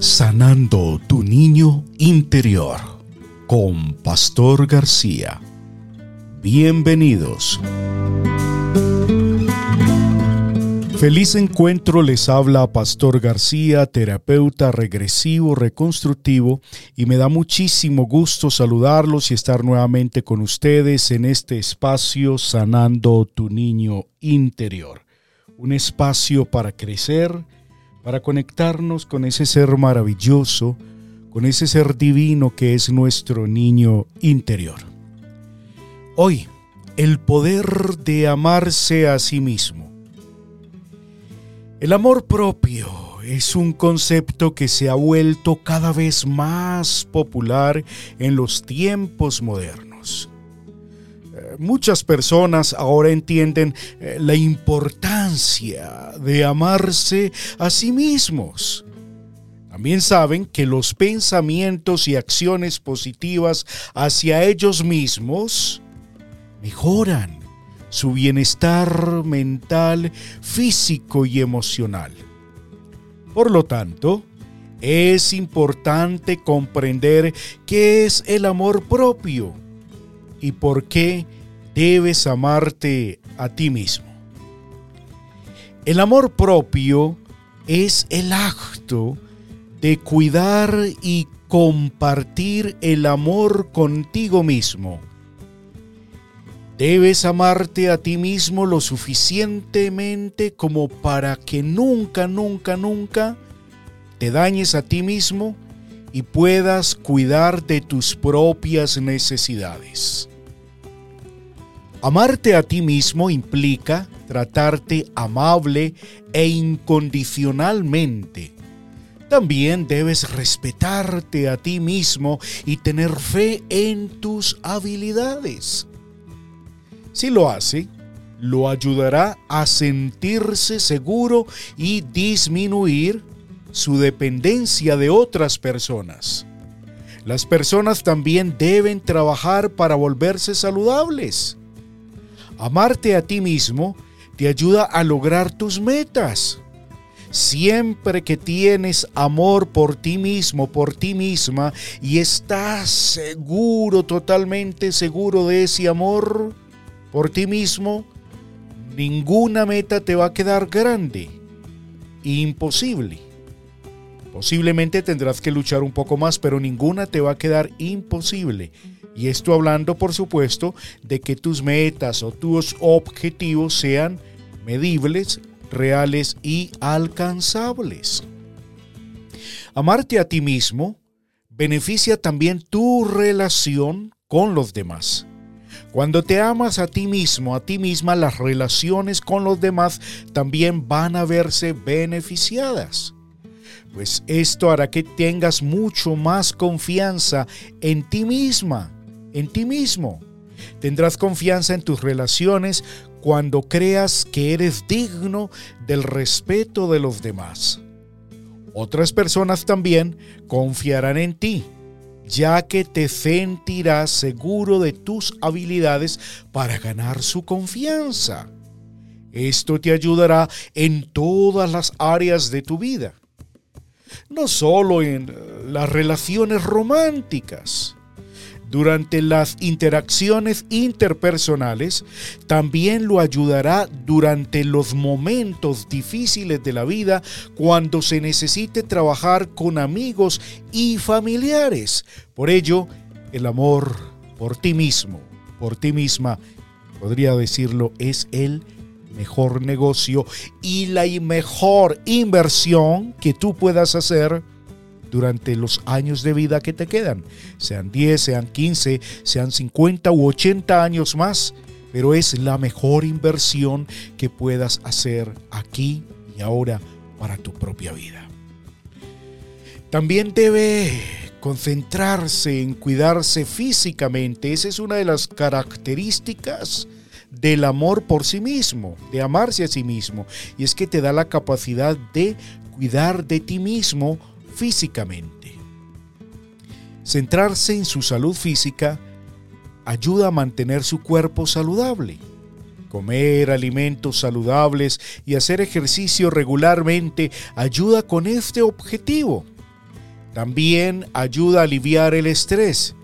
Sanando tu niño interior con Pastor García. Bienvenidos. Feliz encuentro les habla Pastor García, terapeuta regresivo reconstructivo, y me da muchísimo gusto saludarlos y estar nuevamente con ustedes en este espacio Sanando tu niño interior. Un espacio para crecer, para conectarnos con ese ser maravilloso, con ese ser divino que es nuestro niño interior. Hoy, el poder de amarse a sí mismo. El amor propio es un concepto que se ha vuelto cada vez más popular en los tiempos modernos muchas personas ahora entienden eh, la importancia de amarse a sí mismos. También saben que los pensamientos y acciones positivas hacia ellos mismos mejoran su bienestar mental, físico y emocional. Por lo tanto, es importante comprender qué es el amor propio y por qué debes amarte a ti mismo. El amor propio es el acto de cuidar y compartir el amor contigo mismo. Debes amarte a ti mismo lo suficientemente como para que nunca, nunca, nunca te dañes a ti mismo y puedas cuidar de tus propias necesidades. Amarte a ti mismo implica tratarte amable e incondicionalmente. También debes respetarte a ti mismo y tener fe en tus habilidades. Si lo hace, lo ayudará a sentirse seguro y disminuir su dependencia de otras personas. Las personas también deben trabajar para volverse saludables. Amarte a ti mismo te ayuda a lograr tus metas. Siempre que tienes amor por ti mismo, por ti misma, y estás seguro, totalmente seguro de ese amor por ti mismo, ninguna meta te va a quedar grande, imposible. Posiblemente tendrás que luchar un poco más, pero ninguna te va a quedar imposible. Y esto hablando, por supuesto, de que tus metas o tus objetivos sean medibles, reales y alcanzables. Amarte a ti mismo beneficia también tu relación con los demás. Cuando te amas a ti mismo, a ti misma, las relaciones con los demás también van a verse beneficiadas. Pues esto hará que tengas mucho más confianza en ti misma en ti mismo. Tendrás confianza en tus relaciones cuando creas que eres digno del respeto de los demás. Otras personas también confiarán en ti, ya que te sentirás seguro de tus habilidades para ganar su confianza. Esto te ayudará en todas las áreas de tu vida, no solo en las relaciones románticas durante las interacciones interpersonales, también lo ayudará durante los momentos difíciles de la vida cuando se necesite trabajar con amigos y familiares. Por ello, el amor por ti mismo, por ti misma, podría decirlo, es el mejor negocio y la mejor inversión que tú puedas hacer durante los años de vida que te quedan, sean 10, sean 15, sean 50 u 80 años más, pero es la mejor inversión que puedas hacer aquí y ahora para tu propia vida. También debe concentrarse en cuidarse físicamente, esa es una de las características del amor por sí mismo, de amarse a sí mismo, y es que te da la capacidad de cuidar de ti mismo físicamente. Centrarse en su salud física ayuda a mantener su cuerpo saludable. Comer alimentos saludables y hacer ejercicio regularmente ayuda con este objetivo. También ayuda a aliviar el estrés,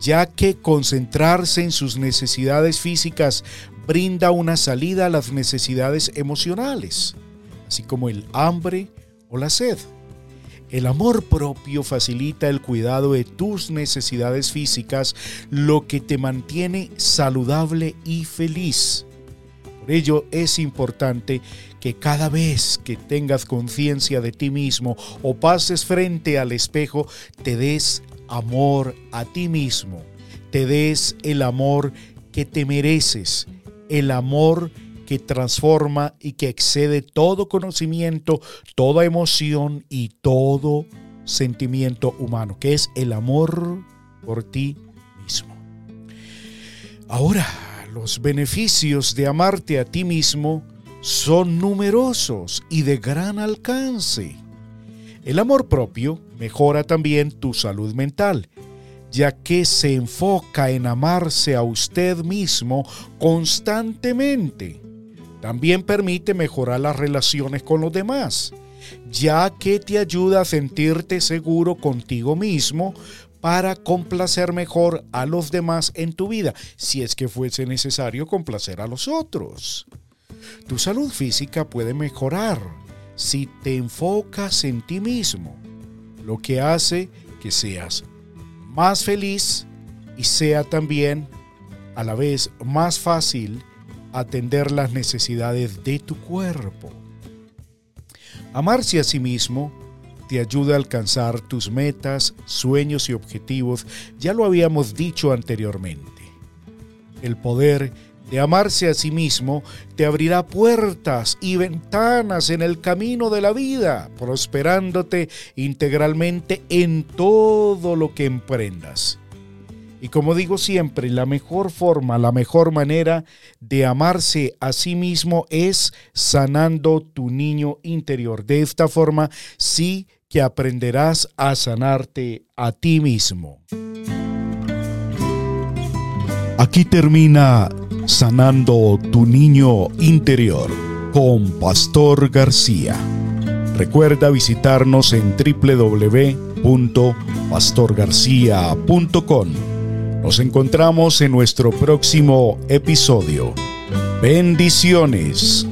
ya que concentrarse en sus necesidades físicas brinda una salida a las necesidades emocionales, así como el hambre o la sed. El amor propio facilita el cuidado de tus necesidades físicas, lo que te mantiene saludable y feliz. Por ello es importante que cada vez que tengas conciencia de ti mismo o pases frente al espejo, te des amor a ti mismo, te des el amor que te mereces, el amor que transforma y que excede todo conocimiento, toda emoción y todo sentimiento humano, que es el amor por ti mismo. Ahora, los beneficios de amarte a ti mismo son numerosos y de gran alcance. El amor propio mejora también tu salud mental ya que se enfoca en amarse a usted mismo constantemente. También permite mejorar las relaciones con los demás, ya que te ayuda a sentirte seguro contigo mismo para complacer mejor a los demás en tu vida, si es que fuese necesario complacer a los otros. Tu salud física puede mejorar si te enfocas en ti mismo, lo que hace que seas más feliz y sea también a la vez más fácil atender las necesidades de tu cuerpo. Amarse a sí mismo te ayuda a alcanzar tus metas, sueños y objetivos, ya lo habíamos dicho anteriormente. El poder de amarse a sí mismo te abrirá puertas y ventanas en el camino de la vida, prosperándote integralmente en todo lo que emprendas. Y como digo siempre, la mejor forma, la mejor manera de amarse a sí mismo es sanando tu niño interior. De esta forma sí que aprenderás a sanarte a ti mismo. Aquí termina Sanando tu niño interior con Pastor García. Recuerda visitarnos en www.pastorgarcia.com. Nos encontramos en nuestro próximo episodio. Bendiciones.